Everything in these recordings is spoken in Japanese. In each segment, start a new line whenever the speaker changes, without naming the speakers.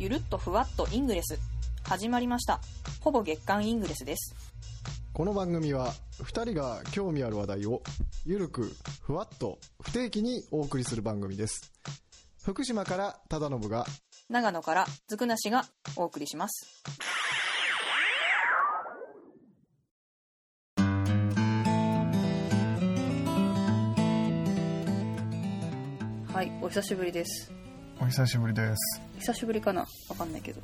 ゆるっとふわっとイングレス。始まりました。ほぼ月刊イングレスです。
この番組は2人が興味ある話題をゆるくふわっと不定期にお送りする番組です。福島から忠信が
長野からずくなしがお送りします。はいお久しぶりです
お久しぶりです。
久しぶりかな？わかんないけど。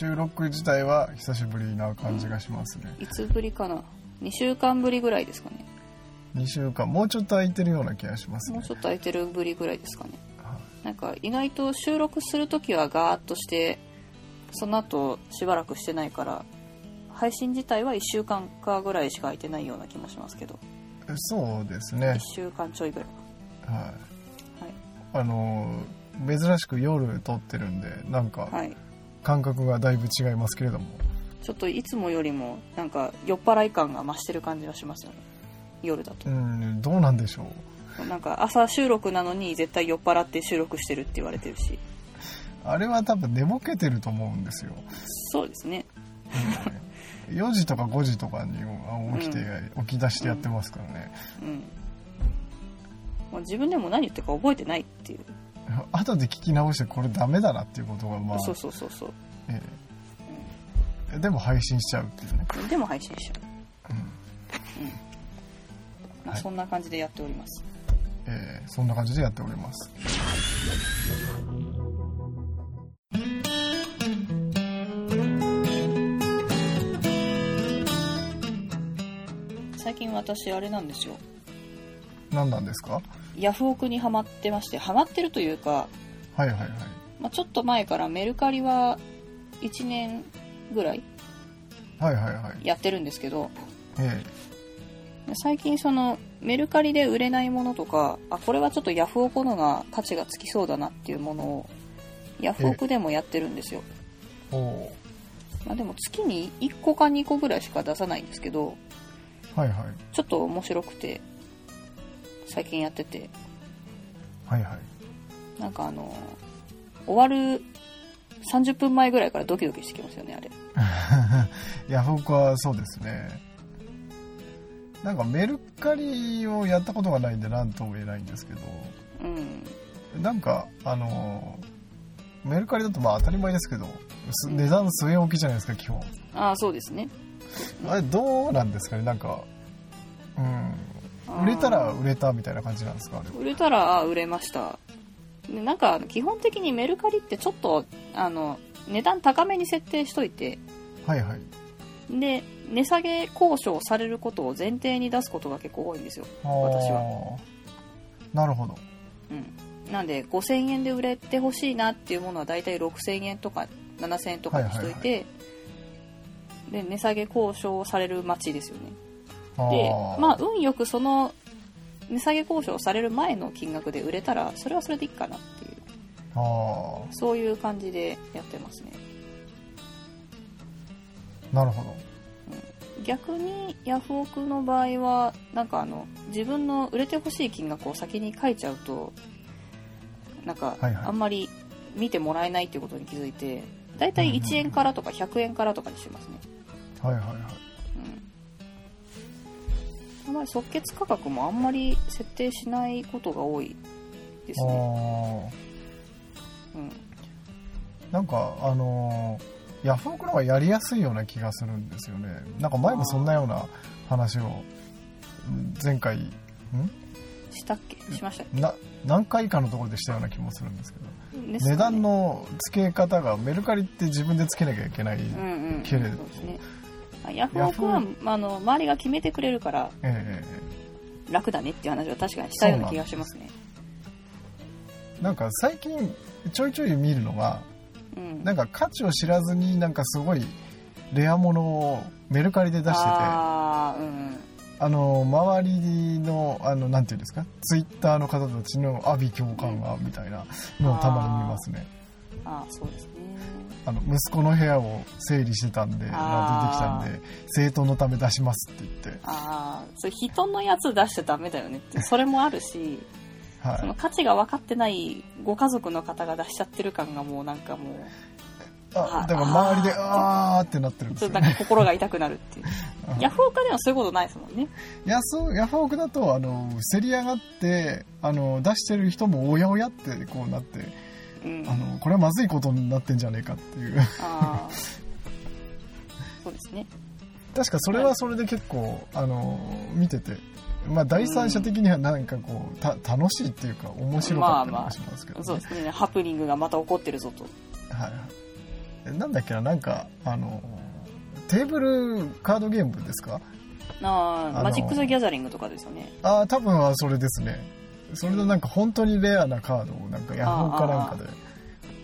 収録自体は久しぶりな感じがしますね。
いつぶりかな？2週間ぶりぐらいですかね。
2週間もうちょっと空いてるような気がしますね。
もうちょっと空いてるぶりぐらいですかね。
は
なんか意外と収録するときはガーッとしてその後しばらくしてないから配信自体は1週間かぐらいしか空いてないような気もしますけど。
いそうです
1
ね
週間ちょいぐらい。
はい。
はい。
あの珍しく夜撮ってるんでなんか
はい。
感覚がだいぶ違いますけれども。
ちょっといつもよりもなんか酔っ払い感が増してる感じがしますよね。夜だと。
うんどうなんでしょう。
なんか朝収録なのに絶対酔っ払って収録してるって言われてるし。
あれは多分寝ぼけてると思うんですよ。
そうですね。
4時とか5時とかに起きて、起き出してやってますからね、
うん。まあ自分でも何言ってるか覚えてないっていう
後で聞き直してこれダメだなっていうことがまあ
そうそうそうそう。
ええ。でも配信しちゃうっていうね、
でも配信しちゃう。
うん。
まあ、
はい。
そんな感じでやっております、
ええそんな感じでやっております。
最近私あれなんですよ
何なんですか？
ヤフオクにハマってましてハマってるというか、
はいはいはい。
まあ、ちょっと前からメルカリは1年ぐらい
はいはいはい。
やってるんですけど
え
最近そのメルカリで売れないものとかあこれはちょっとヤフオクのが価値がつきそうだなっていうものをヤフオクでもやってるんですよ、
えおお
まあ、でも月に1個か2個ぐらいしか出さないんですけど
はいはい。
ちょっと面白くて最近やってて。
はいはい。
なんかあの終わる30分前ぐらいからドキドキしてきますよねあれ。
ヤフオクはそうですね。なんかメルカリをやったことがないんで何とも言えないんですけど。
うん。
なんかあのメルカリだとまあ当たり前ですけどす
うん。
値段据え置きじゃないですか基本。
ああそうですね。
あれどうなんですかねなんかうん売れたら売れたみたいな感じなんですか？あれは
売れたらあ売れました。でなんか基本的にメルカリってちょっとあの値段高めに設定しといて。
はいはい。
で値下げ交渉されることを前提に出すことが結構多いんですよ。私は。
はなるほど。
うん。なんで5000円で売れてほしいなっていうものはだいたい6000円とか7000円とかにしといて、で値下げ交渉される待ちですよねで
ー。
まあ運よくその値下げ交渉される前の金額で売れたらそれはそれでいいかなっていう。
あ
そういう感じでやってますね。
ーなるほど。
逆にヤフオクの場合はなんかあの自分の売れてほしい金額を先に書いちゃうとなんかあんまり見てもらえないっていうことに気づいてだいたい1円からとか100円からとかにしますね。
はいはいはい。
うんあんまり即決価格もあんまり設定しないことが多いですね。
あ
うん。
ー。なんかあのーヤフオクの方がやりやすいような気がするんですよね。なんか前もそんなような話をうん前回ん？
したっけ？しましたっけ？
な何回かのところでしたような気もするんですけど。
ね。
値段の付け方がメルカリって自分で付けなきゃいけない、
うんうん。うん
けれど。
そうですね。あヤフオクはあの周りが決めてくれるから
ええ
楽だねっていう話は確かにしたような気がしますね。
なんか最近ちょいちょい見るのが
うん。
なんか価値を知らずになんかすごいレアものをメルカリで出しててあ
うん
の周りのあのなんていうんですか？ツイッターの方たちの阿鼻共感がみたいなのをたまに見ますね。
ああそうですね
あの息子の部屋を整理してたんで出てきたんで生徒のため出しますって言って。
ああそれ人のやつ出しちゃダメだよねって。それもあるし その
は
価値が分かってないご家族の方が出しちゃってる感がもうなんかも
あだから周りであー。ってなってるんですよ、
ちょっとなん
ね、
か心が痛くなるっていう。ヤフオクではそういうことないですもんね。
ヤフヤフオクだとあの競り上がってあの出してる人もおやおやってこうなって
うん。
あのこれはまずいことになってんじゃねえかっていう。
そうですね。
確かそれはそれで結構あの見てて。まあ第三者的にはなんかこうた楽しいっていうか面白かったりもしますけど、ね。
そうですね。ハプニングがまた起こってるぞと。
はいはい。えなんだっけななんかあのテーブルカードゲームですか？あの
あーマジック・ザ・ギャザリングとかですよね。
ああ多分はそれですねそれのなんか本当にレアなカードをなんかヤフオクかなんかで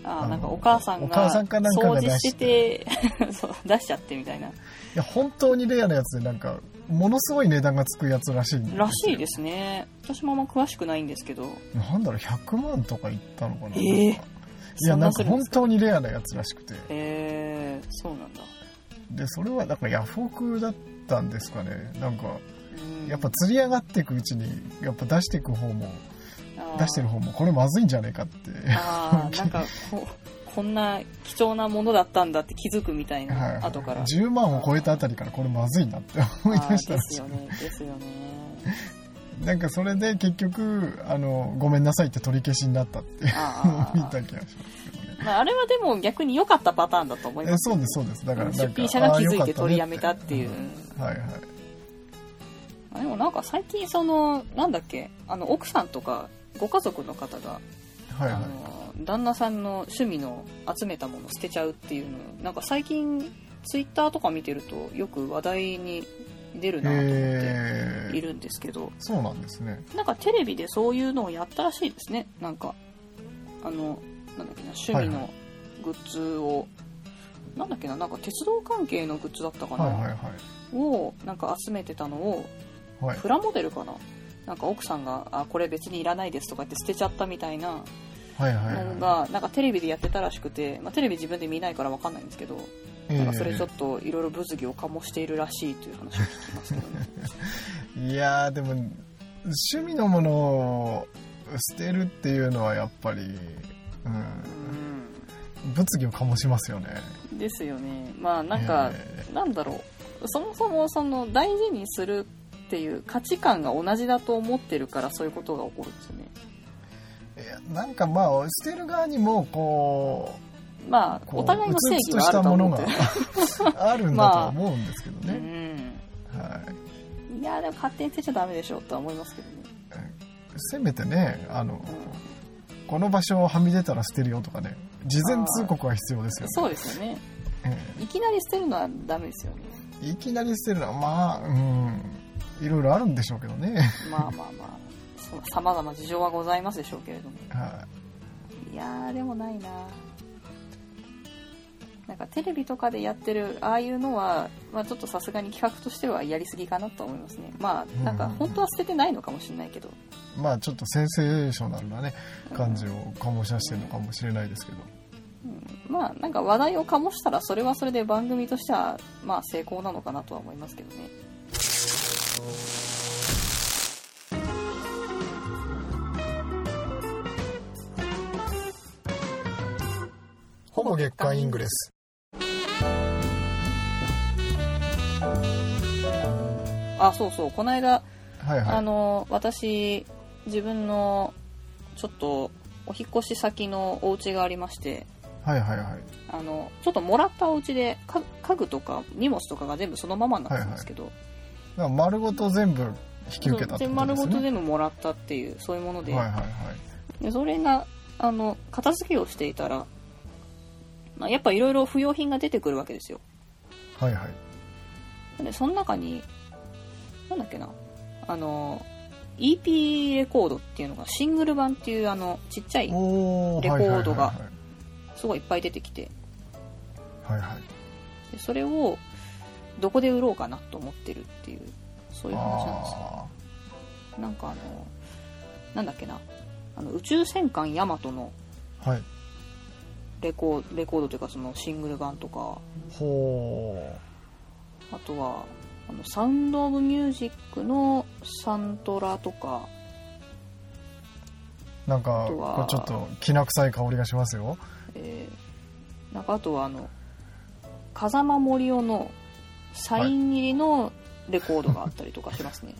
あ
なんかお母さん
お母さ
が
んかなんかし
して。てそう出しちゃってみたいな。い
や本当にレアなやつでなんかものすごい値段がつくやつらしい
らしいですね。私もあんま詳しくないんですけど。
なんだろう100万とかいったのかな、
えー
いや
そん
なか本当にレアなやつらしくて。
えー、そうなんだ。
でそれはなんかヤフオクだったんですかね。なんか
うん
やっぱ釣り上がっていくうちにやっぱ出していく方も出してる方もこれまずいんじゃねえかって。
あーなんかここんな貴重なものだったんだって気づくみたい
はいは
ない。後から。
10万を超えたあたりからこれまずいなって思い出したし
ですよ。ね。ですよね。
いなんかそれで結局あのごめんなさいって取り消しになったって
あー。
見た気がしますけどね。
まあ、あれはでも逆に良かったパターンだと思い
え
ます。
そうですそうです。だから
出品者が気づいて取りやめたっていう。
うんはいはい。
あでもなんか最近そのなんだっけあの奥さんとかご家族の方が、
はいはい。
あの旦那さんの趣味の集めたもの捨てちゃうっていうのなんか最近ツイッターとか見てるとよく話題に出るなと思って
えー、
いるんですけど
そうなんですね。
なんかテレビでそういうのをやったらしいですね。なんかあのなんだっけな趣味
はいは
のグッズを、なんだっけななんか鉄道関係のグッズだったかな、
はいはいはい。
をなんか集めてたのを
はい。
プラモデルかな？なんか奥さんがあこれ別にいらないですとか言って捨てちゃったみたいなのがなんかテレビでやってたらしくて、まあ、テレビ自分で見ないから分かんないんですけどなんかそれちょっといろいろ物議を醸しているらしいという話を聞きますけどね。
いやーでも趣味のものを捨てるっていうのはやっぱり、うん、物議を醸しますよね。
うんですよね。まあなんか、
え。
なんだろう。そもそもその大事にするっていう価値観が同じだと思ってるからそういうことが起こるんですよね。
ーいやなんかまあ捨てる側にもこ
まあ
うこう
お互いの正義
うつうつと
はある。と
したものが
思って
あるんだとは思うんですけど
う
ね、
ん。
はい。
いやでも勝手に捨てちゃダメでしょとは思いますけどね、
せめてねあの
うん。
この場所をはみ出たら捨てるよとかね事前通告は必要ですよね。
そうですよね。
え
いきなり捨てるのはダメですよね。
えいきなり捨てるのはまあうんいろいろあるんでしょうけどね、
まあまあまあ。さまざま事情はございますでしょうけれども。
はい。
やーでもないな。なんかテレビとかでやってるああいうのは、まあ、ちょっとさすがに企画としてはやりすぎかなと思いますね。まあなんか本当は捨ててないのかもしれないけど、
いまあちょっとセンセーショナルなね感じを醸し出してるのかもしれないですけど。
うん。まあなんか話題を醸したらそれはそれで番組としてはまあ成功なのかなとは思いますけどね
ほぼ月刊イングレス。
あそうそう。この間
はいはい。
あの私自分のちょっとお引っ越し先のお家がありまして。
はいはいはい。
あのちょっともらったお家でか家具とか荷物とかが全部そのままになってたんですけど、
だから丸ごと全部引き受けたって
で
ことですね。
丸ごと全部もらったっていうそういうもので,、
はいはいはい。
でそれがあの片付けをしていたら、まあ、やっぱいろいろ不要品が出てくるわけですよ。
はいはい。
でその中になんだっけな。あの EP レコードっていうのがシングル版っていうあのちっちゃい
お
レコードが
はい。
すごいいっぱい出てきて。
はいはい。
でそれをどこで売ろうかなと思ってるっていうそういう話なんですよ。
あ
なんかあのなんだっけな。あの宇宙戦艦ヤマトの
ーはい。
レコーレコードというかそのシングル版とか。
ほ
あとはあのサウンド・オブ・ミュージックのサントラとか。
うなんかちょっときな臭い香りがしますよ。
えーなんかあとはあの風間森夫のサイン入りのレコードがあったりとかしますね、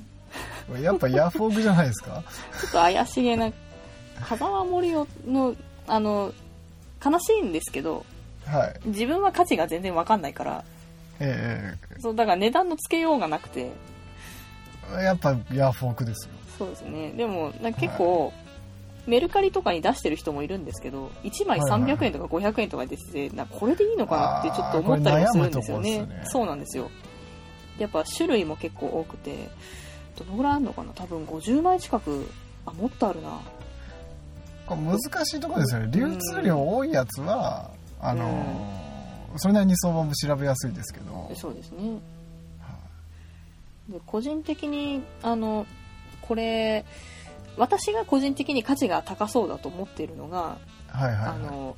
やっぱヤフオクじゃないですか？
ちょっと怪しげな風間森夫のあの悲しいんですけど
はい。
自分は価値が全然わかんないから
え
そうだから値段のつけようがなくて。
えやっぱヤフオクですよ。
そうですね。でもなんか結構、メルカリとかに出してる人もいるんですけど1枚
はいはい
300円とか500円とか出ててなこれでいいのかなってちょっと思ったりもするんですよね。
ね
そうなんですよやっぱ種類も結構多くてどのぐらいあるのかな多分50枚近くあもっとあるな
これ難しいところですよね流通量多いやつはあのーそれなりに相場も調べやすいですけど
でそうですねで個人的にあのこれ私が個人的に価値が高そうだと思っているのが、
はいはいはい。
あの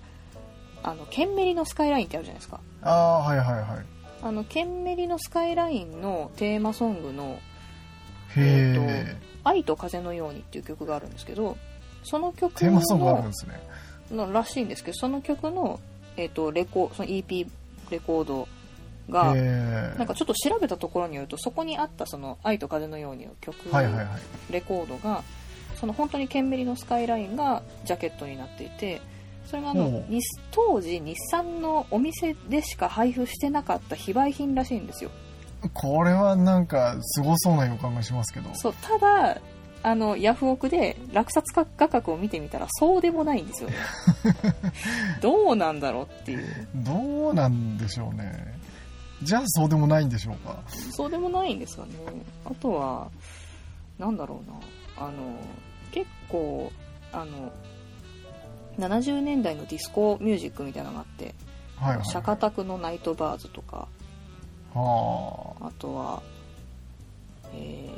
あのケンメリのスカイラインってあるじゃないですか。
ああはいはいはい。
あのケンメリのスカイラインのテーマソングの
へ
え
え「
愛と風のように」っていう曲があるんですけどその曲
テーマソングあるん
の
ですね。
のらしいんですけどその曲の,、えー、とレコその EP レコードがなんかちょっと調べたところによるとそこにあったその「愛と風のように」の曲、
はいはいはい。
レコードがその本当にケンメリのスカイラインがジャケットになっていてそれがあの当時日産のお店でしか配布してなかった非売品らしいんですよ。
これはなんかすごそうな予感がしますけど。
そうただあのヤフオクで落札価格を見てみたらそうでもないんですよ。ね どうなんだろうっていう。
どうなんでしょうね。じゃあそうでもないんでしょうか。
そうでもないんですかね。あとはなんだろうな。あの結構あの70年代のディスコミュージックみたいなのがあって
はいはい。
シャカタクのナイトバーズとか
は
あ。とはえ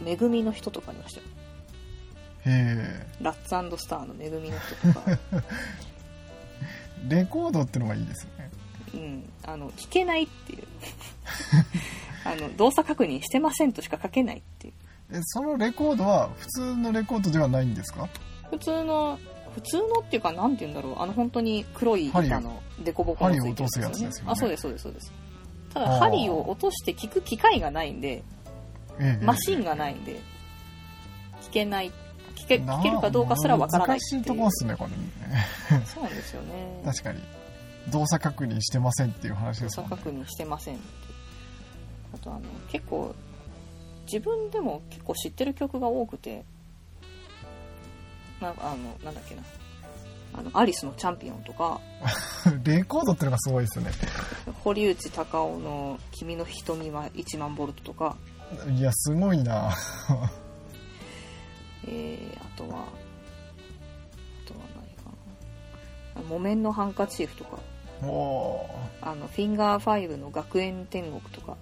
ー、めぐみの人とかありましたよ。ラッツスターのめぐみの人とか。
え レコードってのがいいですよね。
うん。あの聞けないっていう。あの動作確認してませんとしか書けないっていう
えそのレコードは普通のレコードではないんですか？
普通の普通のっていうかなんて言うんだろう。あの本当に黒い板のデコボコのついてる
ですよね。
あそうですそうですそうです。ただ針を落として聞く機械がないんで
ええ
マシンがないんで聞けない聞け聞けるかどうかすらわからないいう。
難しいとこですねこれね。
そうなんですよね。
確かに。動作確認してませんっていう話で
動
すもんね。
作確認してませんって。あとあの結構自分でも結構知ってる曲が多くてなんかあのなんだっけな。あのアリスのチャンピオンとか。
レコードってのがすごいですよね。
堀内孝雄の「君の瞳は1万ボルト」とか、
いやすごいな。
えー、あとはあとは何かな。あ木綿のハンカチーフとか。あのフィンガー5の学園天国とか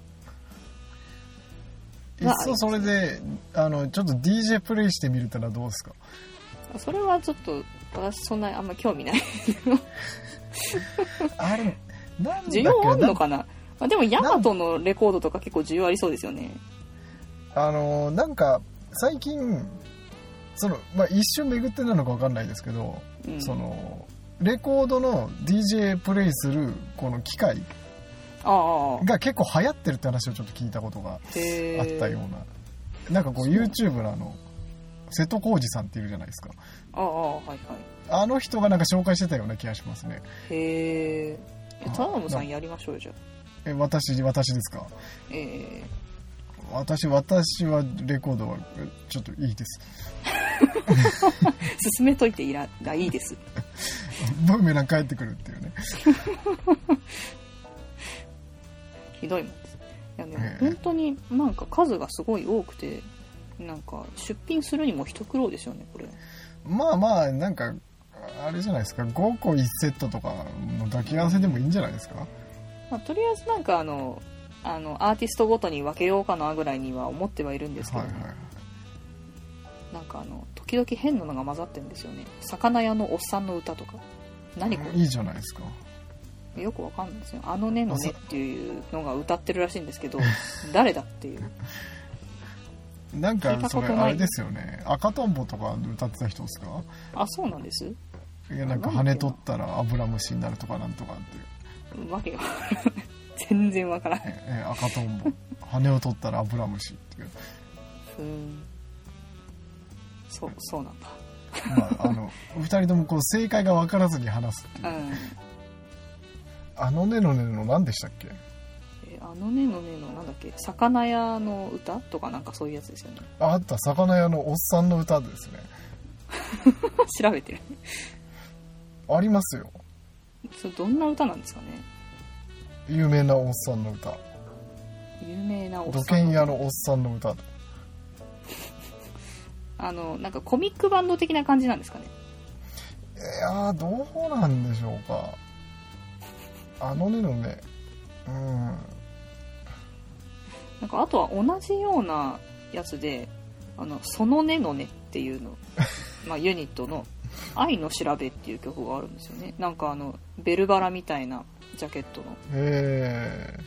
いっそそれであのちょっと DJ プレイしてみるってのはどうですか？
それはちょっと私そんなにあんま興味ない。
あれなんだっけ？
需要あんの
な？
かなまあでもヤマトのレコードとか結構需要ありそうですよね。
あのなんか最近その、まあ、一瞬巡ってなのか分かんないですけど、
うん。
そのレコードの DJ プレイするこの機械が結構流行ってるって話をちょっと聞いたことがあったような。なんかこう YouTube のあの瀬戸康史さんっているじゃないですか。
ああはいはい。
あの人がなんか紹介してたような気がしますね。
へえ
あ
田辺さんやりましょうよじゃあ。
え私私ですか？
え
私私はレコードはえちょっといいです。
ー、進めといていらがいいです。
ブーメラン帰ってくるっていうね
ひどいもんです。いやでも
ええ
本当になんか数がすごい多くてなんか出品するにも一苦労ですよねこれ。
まあまあなんかあれじゃないですか。5個1セットとかの抱き合わせでもいいんじゃないですか？
まあ、とりあえずなんかあのあのアーティストごとに分けようかなぐらいには思ってはいるんですけど、
はいはい。
なんかあの時々変なのが混ざってるんですよね。魚屋のおっさんの歌とか。何こ
いいじゃないですか。
れよくわかんないですよ。あのねのねっていうのが歌ってるらしいんですけど誰だっていう。
なんかそれあれですよね。赤とんぼとか歌ってた人ですか？
あそうなんです。
いやなんか羽取ったらアブラムシになるとかなんとかっていう。
わけが全然わからない
ええ赤とんぼ。羽を取ったらアブラムシっていう。
うん。そうそうなんだ。
まあ、あの二人ともこう正解が分からずに話すっていう。
うん
あのねのねの何でしたっけ？
えあのねのねのなんだっけ？魚屋の歌とかなんかそういうやつですよね。
ああった魚屋のおっさんの歌ですね。
調べてる。
ありますよ。
それどんな歌なんですかね？
有名なおっさんの歌。
有名なおっ
土
さん
建屋のおっさんの歌。
あのなんかコミックバンド的な感じなんですかね？
いやーどうなんでしょうかあのねのねうん。
なんかあとは同じようなやつで「あのそのねのね」っていうの、まあ、ユニットの「愛の調べ」っていう曲があるんですよね。なんかあのベルバラみたいなジャケットの。
え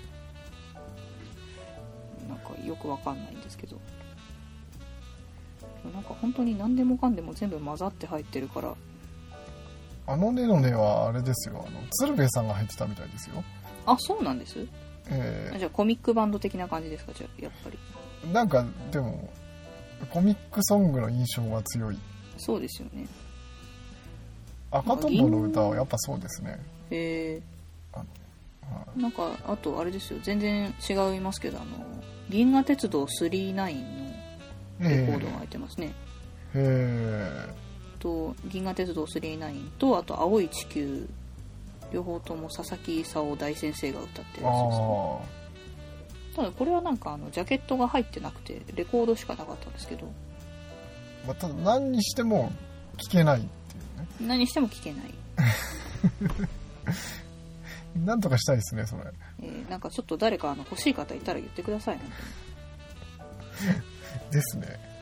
なんかよくわかんないんですけど。なんか本当に何でもかんでも全部混ざって入ってるから
ー、あのねのねはあれですよ。あの鶴瓶さんが入ってたみたいですよ。
あそうなんです？
え
あじゃあコミックバンド的な感じですか？じゃあやっぱり。
ー、なんかでもコミックソングの印象が強い。
そうですよね。
赤とんぼの歌はやっぱそうですね。
へえ。
は
なんかあとあれですよ。全然違いますけどあの銀河鉄道999のレコードが入ってますね、
へ
と銀河鉄道999とあと青い地球両方とも佐々木功大先生が歌って
え
るやつですただこれはなんかあのジャケットが入ってなくてレコードしかなかったんですけど。
あ、まあ、ただ何にしても聞けないっていうね。
何しても聴けない、
なんとかしたいですねそれ。
えーなんかちょっと誰かあの欲しい方いたら言ってくださいね、
ですね。
うん、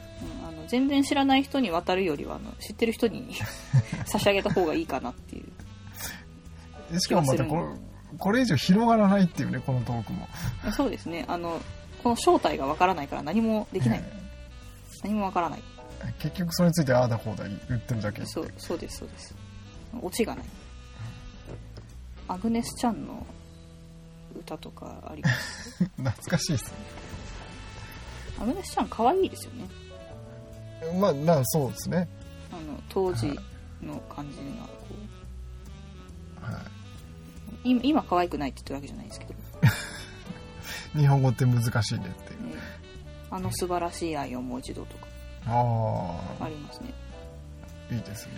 あの全然知らない人に渡るよりはあの知ってる人に 差し上げた方がいいかなっていう。
でしかもまたこれこれ以上広がらないっていうねこのトークも。
そうですね。あのこの正体がわからないから何もできない、
え
何もわからない。
え結局それについてああだこうだ言ってるだけ
そうそうですそうです。オチがない。アグネス・ちゃんの歌とかあります？
懐かしいですね。
アグネス・ちゃん可愛いですよね
まあまあそうですね。
あの当時の感じがこう。
は
今今可愛くないって言ってるわけじゃないですけど、
い 日本語って難しいねっていう。
ね。あの素晴らしい愛をもう一度とか。
あ
ありますね。
あいいですね。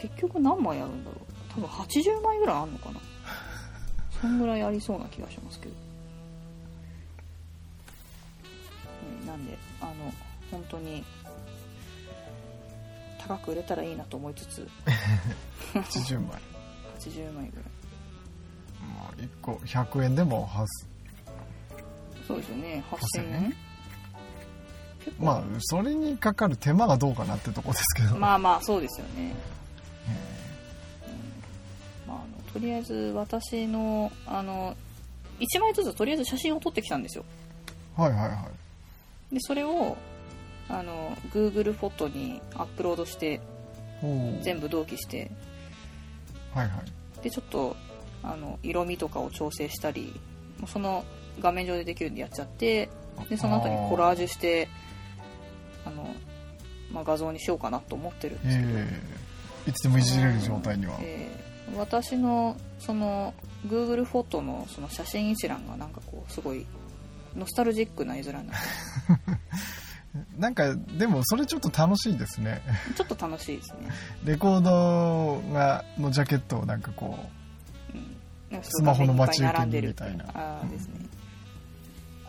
結局何枚あるんだろう。多分80枚ぐらいあんのかな。そんぐらいありそうな気がしますけど、ねなんであの本当に高く売れたらいいなと思いつつ。
80枚。
80枚ぐらい。
まあ1個100円でもはす
そうですよね。8000
8000
円。
円？
結構。
まあそれにかかる手間がどうかなってとこですけど、
まあまあそうですよね。
え
まあ、あのとりあえず私のあの1枚ずつとりあえず写真を撮ってきたんですよ。
ーはいはいはい。
でそれをあの Google フォトにアップロードして全部同期して。
はいはい。
でちょっとあの色味とかを調整したりもうその画面上でできるんでやっちゃってでその後にコラージュしてあの、まあ、画像にしようかなと思ってるんですけど、
ええ。いつでもいじれる状態には、
えー私のその Google フォトのその写真一覧がなんかこうすごいノスタルジックな絵面になって
なんかでもそれちょっと楽しいですね。
ちょっと楽しいですね、
レコードがのジャケットをなんかこ
うん、なんか
スマホの待ち受けに
並んでる。
みたいな
ああですね。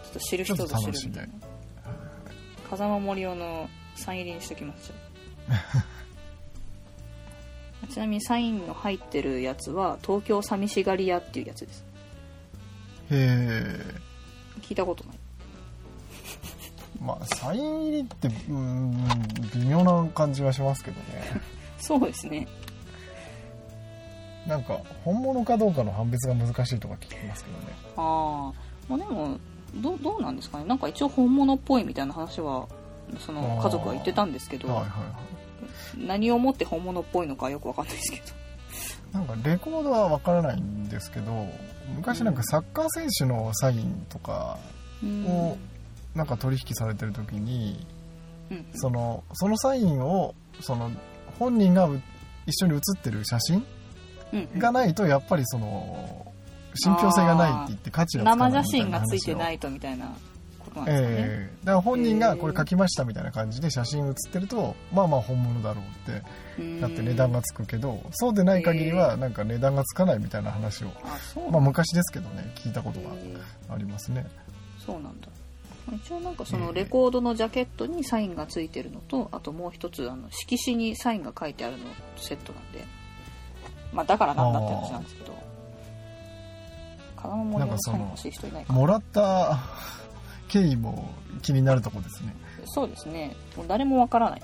ちょっと知る人ぞ知る。みたい風間森生のサイン入りにしときましょうちなみにサインの入ってるやつは東京寂しがり屋っていうやつです。
うへえ
聞いたことない
まあサイン入りってうん微妙な感じはしますけどね。
そうですね。
なんか本物かどうかの判別が難しいとか聞きますけどね。
ああまあでもどうどうなんですかね。なんか一応本物っぽいみたいな話はその家族は言ってたんですけど、
はいはいは
何をもって本物っぽいのかよくわかんないですけど。
なんかレコードはわからないんですけど昔なんかサッカー選手のサインとか
うん。
をなんか取引されてる時に
うん。
そのそのサインをその本人がう一緒に写ってる写真がないとやっぱりその信憑性がないって言って価値がつかない
生写
みたいな話を。
真がついてないとみたいなことなんですかね、
ええ。だから本人がこれ書きましたみたいな感じで写真写ってるとまあまあ本物だろうって
うん。
だって値段がつくけどそうでない限りはなんか値段がつかないみたいな話を。
あそうなん
まあ
だ
昔ですけどね聞いたことがありますね。
そうなんだ一応なんかそ
ええ。
のレコードのジャケットにサインがついてるのとあともう一つあの色紙にサインが書いてあるのセットなんで。まあだからなんだって話なんですけど。風間森のサイン欲しい人いないかな
もらった経緯も気になるとこですね。
そうですね。もう誰もわからない。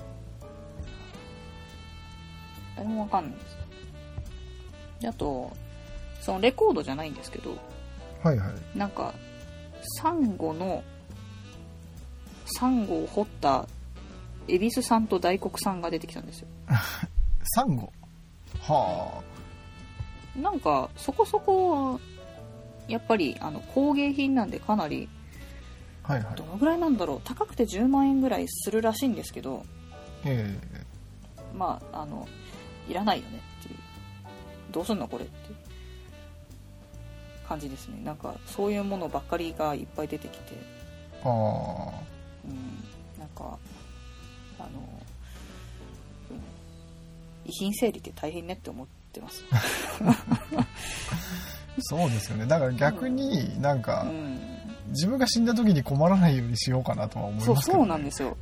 誰もわかんないです。であとそのレコードじゃないんですけど。
はいはい。
なんかサンゴのサンゴを掘った恵比寿さんと大黒さんが出てきたんですよ。
サンゴ？は
なんかそこそこやっぱりあの工芸品なんでかなり
あはいはい。
どのぐらいなんだろう。高くて10万円ぐらいするらしいんですけど。
え
まああのいらないよねっていう。どうすんのこれっていう。感じですね。なんかそういうものばっかりがいっぱい出てきて。
えああ
うん。なんかあの、うん遺品整理って大変ねって思ってます。
そうですよね。だから逆になん
う
か
ん。
自分が死んだ時に困らないようにしようかなとは思いますけど、ね、
そうそうなんですよ。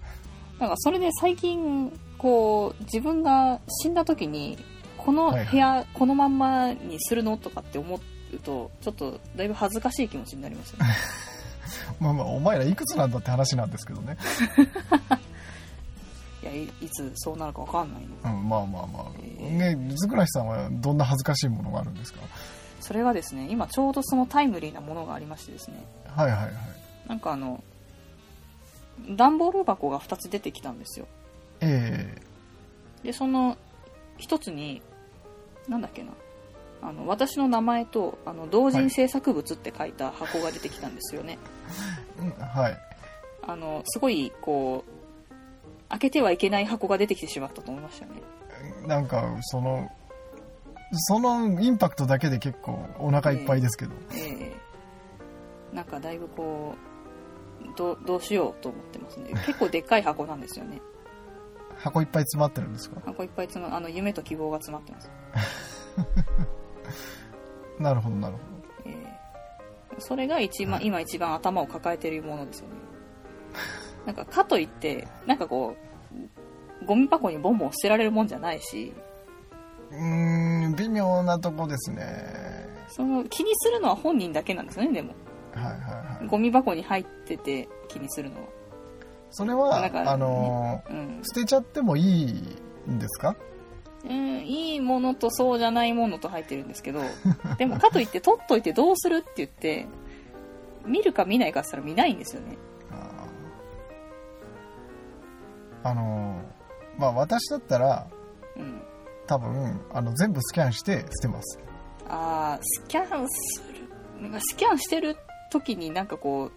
なんかそれで最近こう自分が死んだ時にこの
はいはい。
部屋、このまんまにするのとかって思うとちょっとだいぶ恥ずかしい気持ちになりますよね
まあまあお前らいくつなんだって話なんですけどね、
いやいいつそうなるか分かんないの。
うん、まあまあまあ、
え
ね水倉さんはどんな恥ずかしいものがあるんですか？
それがですね今ちょうどそのタイムリーなものがありましてですね。
はいはいはい。
なんかあの段ボール箱が2つ出てきたんですよ。
え
でその1つになんだっけな。あの私の名前とあの同人制作物って書いた箱が出てきたんですよね、
えうんはい。
あのすごいこう開けてはいけない箱が出てきてしまったと思いましたよね。
なんかそのそのインパクトだけで結構お腹いっぱいですけど、
ええ。なんかだいぶこうどうどうしようと思ってますね。結構でっかい箱なんですよね。
箱いっぱい詰まってるんですか？
箱いっぱい詰まあの夢と希望が詰まってます、
なるほどなるほ
ええそれが一番、今一番頭を抱えているものですよね。なんかかといってなんかこうゴミ箱にボンボン捨てられるもんじゃないし。
どうーん微妙なとこですね。
その気にするのは本人だけなんですよねでも。
はいはいはい。
ゴミ箱に入ってて気にするのは。
それは、あのー
うん、
捨てちゃってもいいんですか？
うん、いいものとそうじゃないものと入ってるんですけど でもかといって取っといてどうするって言って見るか見ないかって言ったら見ないんですよね。
あのーまあ私だったら
うん。
多分あの全部スキャンして捨てます。
あースキャンする。なんかスキャンしてる時になんかこう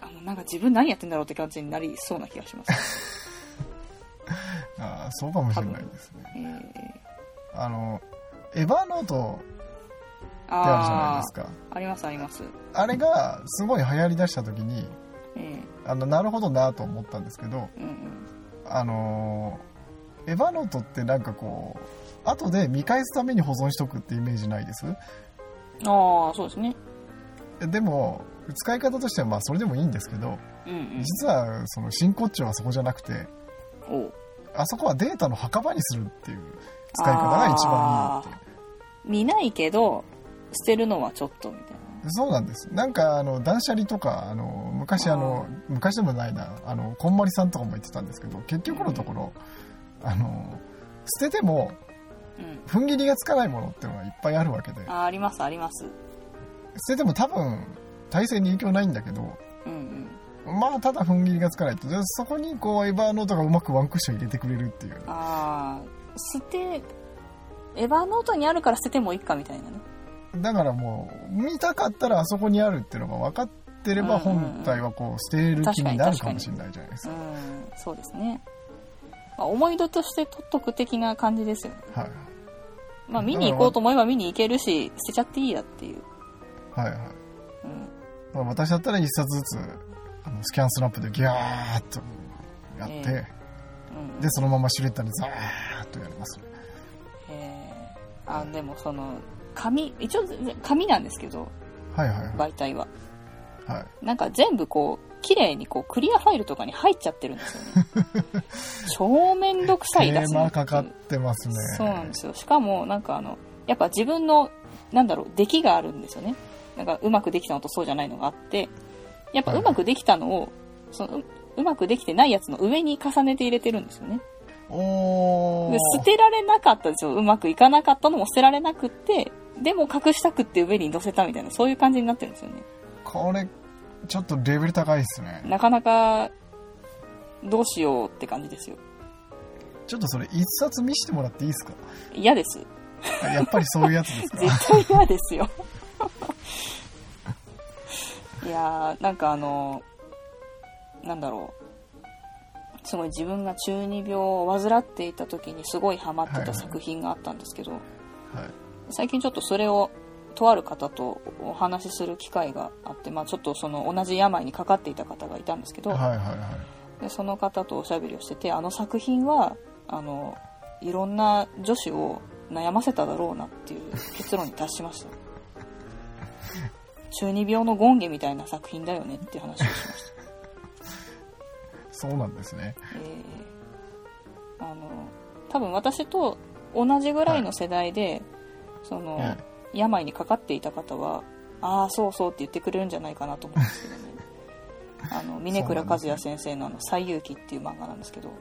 あのなんか自分何やってんだろうって感じになりそうな気がします、
あーそうかもしれないですね。
えー、
あのエヴァノートってあるじゃない
あ
ですか。
あありますあります。
あれがすごい流行りだした時に
え
あのなるほどなと思ったんですけど
ー、うんうん。
あのーエヴァノートってなんかこう後で見返すために保存しとくってイメージないです？
ああそうですね。
でも使い方としてはまあそれでもいいんですけど
うんうん。
実はその真骨頂はそこじゃなくてあそこはデータの墓場にするっていう使い方が一番いいって。いう
見ないけど捨てるのはちょっとみたいな。
そうなんです。なんかあの断捨離とかあの昔あの昔でもないなあのこんまりさんとかも言ってたんですけど結局のところ、あの捨てても
うん。
踏ん切りがつかないものっていうのがいっぱいあるわけで。
あありますあります。
捨てても多分体勢に影響ないんだけど
うんうん
まあただ踏ん切りがつかないと。でそこにこうエバーノートがうまくワンクッション入れてくれるっていう。
ああ捨てエヴァノートにあるから捨ててもいいかみたいなね
だからもう見たかったらあそこにあるっていうのが分かってれば
うんうんうん。
本体はこう捨てる気になるかもしれないじゃないです
う
か
んそうですね、まあ、思い出として取っとく的な感じですよね。
はい。
まあ見に行こうと思えば見に行けるし捨てちゃっていいやっていう、
はいはい。
うん、
まあ私だったら一冊ずつあのスキャンスナップでギャーッとやって、
えうん。
でそのままシュレッダーでザーッとやります。ね
え。ーあでもその紙一応紙なんですけど
はいはいはい。
媒体は。
はい。
なんか全部こう綺麗にこうクリアファイルとかに入っちゃってるんですよね。超めんどくさい
手
出す
かかってますね。
そうなんですよ。しかもなんかあのやっぱ自分のなんだろう出来があるんですよね。なんかうまくできたのとそうじゃないのがあってやっぱうまくできたのを、そのううまくできてないやつの上に重ねて入れてるんですよね。
おー。
で捨てられなかったんですよ。うまくいかなかったのも捨てられなくってでも隠したくって上に乗せたみたいなそういう感じになってるんですよね。
これちょっとレベル高いっすね。
なかなかどうしようって感じですよ。
ちょっとそれ一冊見せてもらっていいですか？
嫌です。
あやっぱりそういうやつですか？
絶対嫌ですよ いやーなんかあのなんだろう。すごい自分が中二病を患っていた時にすごいハマって
はいはい
た作品があったんですけど、
はい。
最近ちょっとそれをとある方とお話しする機会があって、まあ、ちょっとその同じ病にかかっていた方がいたんですけど、
はいはいはい。
でその方とおしゃべりをしててあの作品はあのいろんな女子を悩ませただろうなっていう結論に達しました 中二病の権下みたいな作品だよねって話をしました、
そうなんですね。
えーあの多分私と同じぐらいの世代で、その、
え
病にかかっていた方はああそうそうって言ってくれるんじゃないかなと思うんですけどね。あの峰倉和也先生のあの「西遊記」っていう漫画なんですけど、
へえ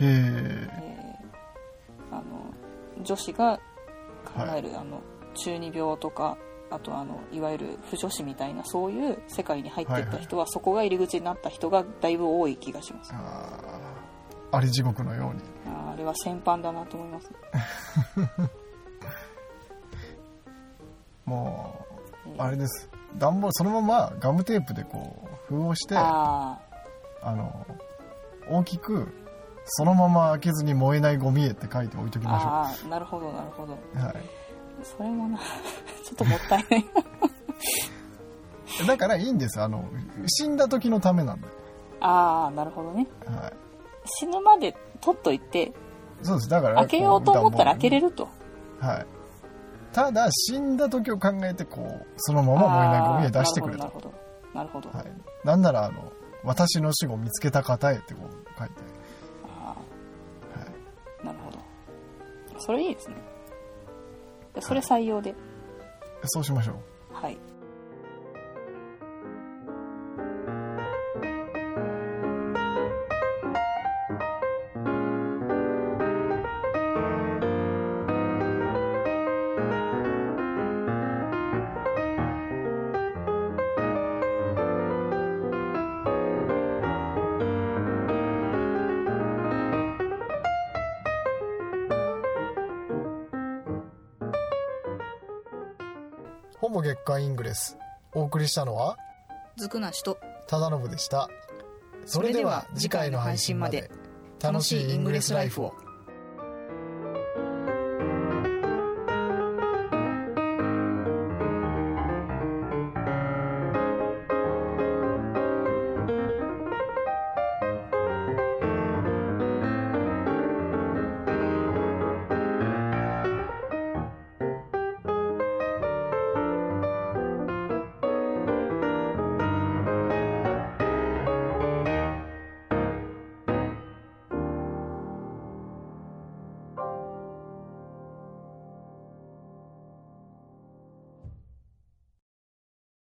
えーあの女子が考える、あの中二病とかあとあのいわゆる不女子みたいなそういう世界に入っていった人は、そこが入り口になった人がだいぶ多い気がします。
あり地獄のように。
あれは先般だなと思います、
も
え
うあれです。段ボールそのままガムテープでこう封をしてあ
あ
の大きくそのまま開けずに燃えないゴミへって書いて置いとき
ー
ましょ
あーなるほどなるほど。
う、はい、
それもな。ちょっともったいない。
だからいいんです。あの死んだ時のためなんで、
ああなるほどね。
はい、
死ぬまで取っといて
そうです。だから
開けようと思ったら開けれ
る、
ると。
はい、ただ死んだ時を考えてこうそのまま燃えないゴミへ出してくれと。
なるほどなるほどなるほど、
はい、なんならあの私の死後見つけた方へってこう書いて、
あ
はい、
あなるほど。それいいですねでそれ採用で。
そうしましょう。
はい
ほぼ月刊イングレス。お送りしたのは
ずくなしと
忠信でした。それでは次回の配信まで。楽しいイングレスライフを